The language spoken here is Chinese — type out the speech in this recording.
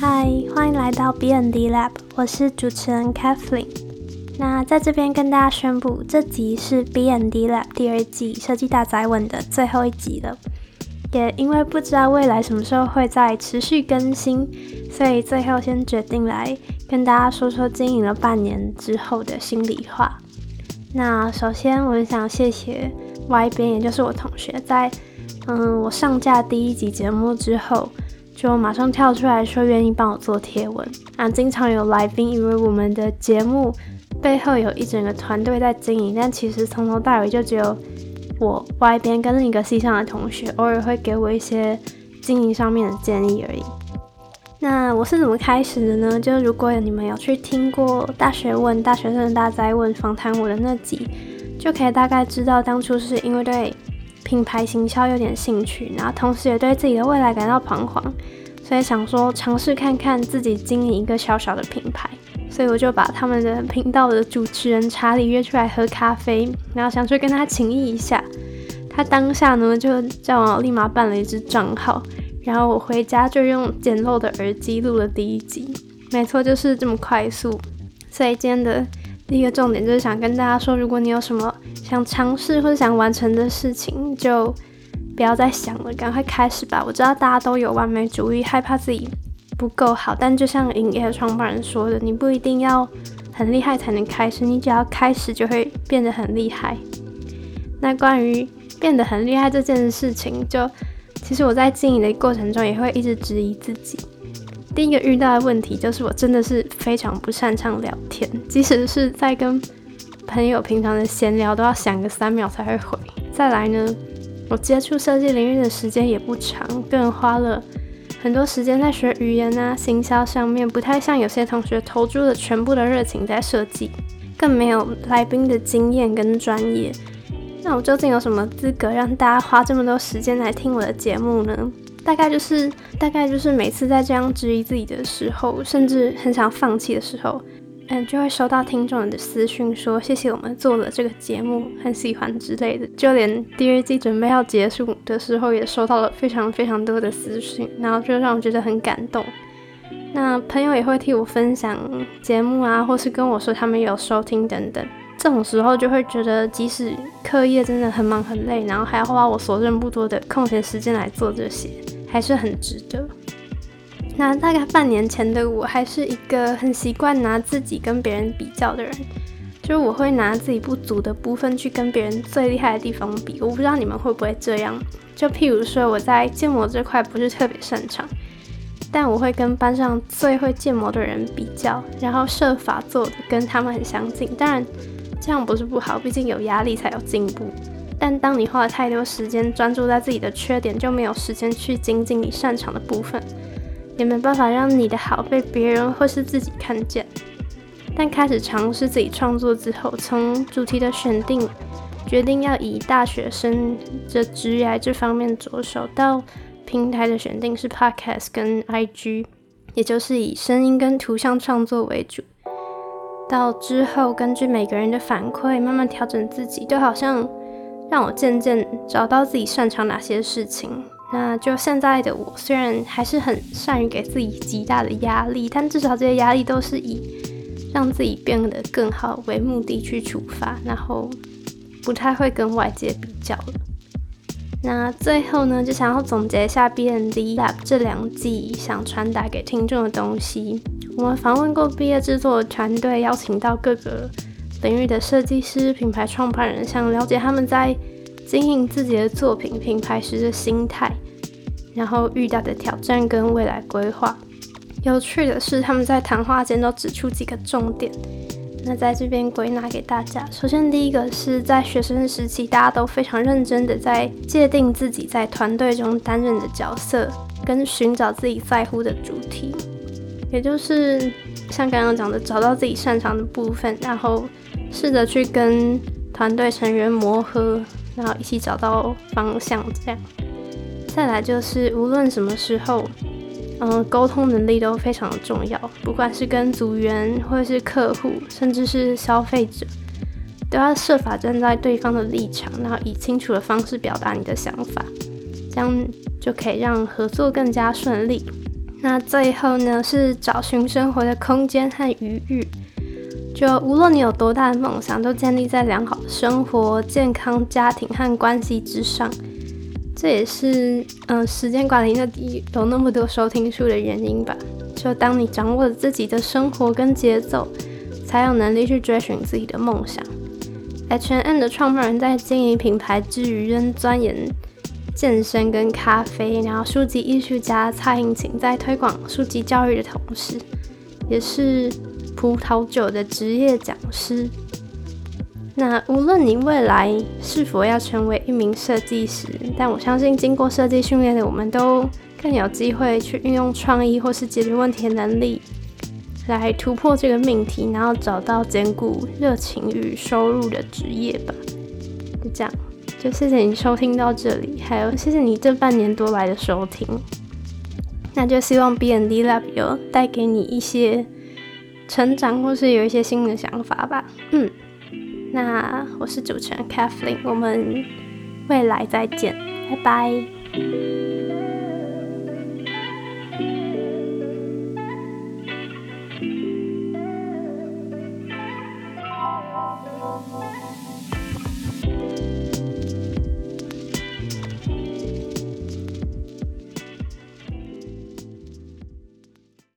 嗨，欢迎来到 B N D Lab，我是主持人 Kathleen。那在这边跟大家宣布，这集是 B N D Lab 第二季设计大宅文的最后一集了。也因为不知道未来什么时候会再持续更新，所以最后先决定来跟大家说说经营了半年之后的心里话。那首先，我想谢谢 Y 边，也就是我同学，在嗯我上架第一集节目之后。就马上跳出来说愿意帮我做贴文啊！经常有来宾以为我们的节目背后有一整个团队在经营，但其实从头到尾就只有我外边跟另一个系上的同学偶尔会给我一些经营上面的建议而已。那我是怎么开始的呢？就如果你们有去听过大学问、大学生大灾问访谈我的那集，就可以大概知道当初是因为对。品牌行销有点兴趣，然后同时也对自己的未来感到彷徨，所以想说尝试看看自己经营一个小小的品牌，所以我就把他们的频道的主持人查理约出来喝咖啡，然后想去跟他情谊一下。他当下呢就叫我立马办了一支账号，然后我回家就用简陋的耳机录了第一集，没错，就是这么快速。所以今天的。第一个重点就是想跟大家说，如果你有什么想尝试或者想完成的事情，就不要再想了，赶快开始吧。我知道大家都有完美主义，害怕自己不够好，但就像营业创办人说的，你不一定要很厉害才能开始，你只要开始就会变得很厉害。那关于变得很厉害这件事情，就其实我在经营的过程中也会一直质疑自己。第一个遇到的问题就是，我真的是非常不擅长聊天，即使是在跟朋友平常的闲聊，都要想个三秒才会回。再来呢，我接触设计领域的时间也不长，更花了很多时间在学语言啊、行销上面，不太像有些同学投注了全部的热情在设计，更没有来宾的经验跟专业。那我究竟有什么资格让大家花这么多时间来听我的节目呢？大概就是，大概就是每次在这样质疑自己的时候，甚至很想放弃的时候，嗯，就会收到听众的私讯说谢谢我们做了这个节目，很喜欢之类的。就连第二季准备要结束的时候，也收到了非常非常多的私讯，然后就让我觉得很感动。那朋友也会替我分享节目啊，或是跟我说他们有收听等等。这种时候就会觉得，即使课业真的很忙很累，然后还要花我所剩不多的空闲时间来做这些。还是很值得。那大概半年前的我，还是一个很习惯拿自己跟别人比较的人，就是我会拿自己不足的部分去跟别人最厉害的地方比。我不知道你们会不会这样？就譬如说我在建模这块不是特别擅长，但我会跟班上最会建模的人比较，然后设法做的跟他们很相近。当然这样不是不好，毕竟有压力才有进步。但当你花了太多时间专注在自己的缺点，就没有时间去精进你擅长的部分，也没办法让你的好被别人或是自己看见。但开始尝试自己创作之后，从主题的选定，决定要以大学生的职业这方面着手，到平台的选定是 Podcast 跟 IG，也就是以声音跟图像创作为主。到之后根据每个人的反馈，慢慢调整自己，就好像。让我渐渐找到自己擅长哪些事情。那就现在的我，虽然还是很善于给自己极大的压力，但至少这些压力都是以让自己变得更好为目的去出发，然后不太会跟外界比较了。那最后呢，就想要总结一下 B N D Lab 这两季想传达给听众的东西。我们访问过毕业制作团队，邀请到各个。领域的设计师、品牌创办人想了解他们在经营自己的作品品牌时的心态，然后遇到的挑战跟未来规划。有趣的是，他们在谈话间都指出几个重点。那在这边归纳给大家。首先，第一个是在学生时期，大家都非常认真的在界定自己在团队中担任的角色，跟寻找自己在乎的主题，也就是像刚刚讲的，找到自己擅长的部分，然后。试着去跟团队成员磨合，然后一起找到方向，这样。再来就是，无论什么时候，嗯，沟通能力都非常的重要。不管是跟组员，或是客户，甚至是消费者，都要设法站在对方的立场，然后以清楚的方式表达你的想法，这样就可以让合作更加顺利。那最后呢，是找寻生活的空间和余裕。就无论你有多大的梦想，都建立在良好的生活、健康、家庭和关系之上。这也是嗯，时间管理那里有那么多收听数的原因吧。就当你掌握了自己的生活跟节奏，才有能力去追寻自己的梦想。H&M 的创办人在经营品牌之余，仍钻研健身跟咖啡。然后，书籍艺术家蔡英晴在推广书籍教育的同时，也是。葡萄酒的职业讲师。那无论你未来是否要成为一名设计师，但我相信经过设计训练的我们都更有机会去运用创意或是解决问题的能力，来突破这个命题，然后找到兼顾热情与收入的职业吧。就这样，就谢谢你收听到这里，还有谢谢你这半年多来的收听。那就希望 B N D Lab 有带给你一些。成长，或是有一些新的想法吧。嗯，那我是主持人 Kathleen，我们未来再见，拜拜。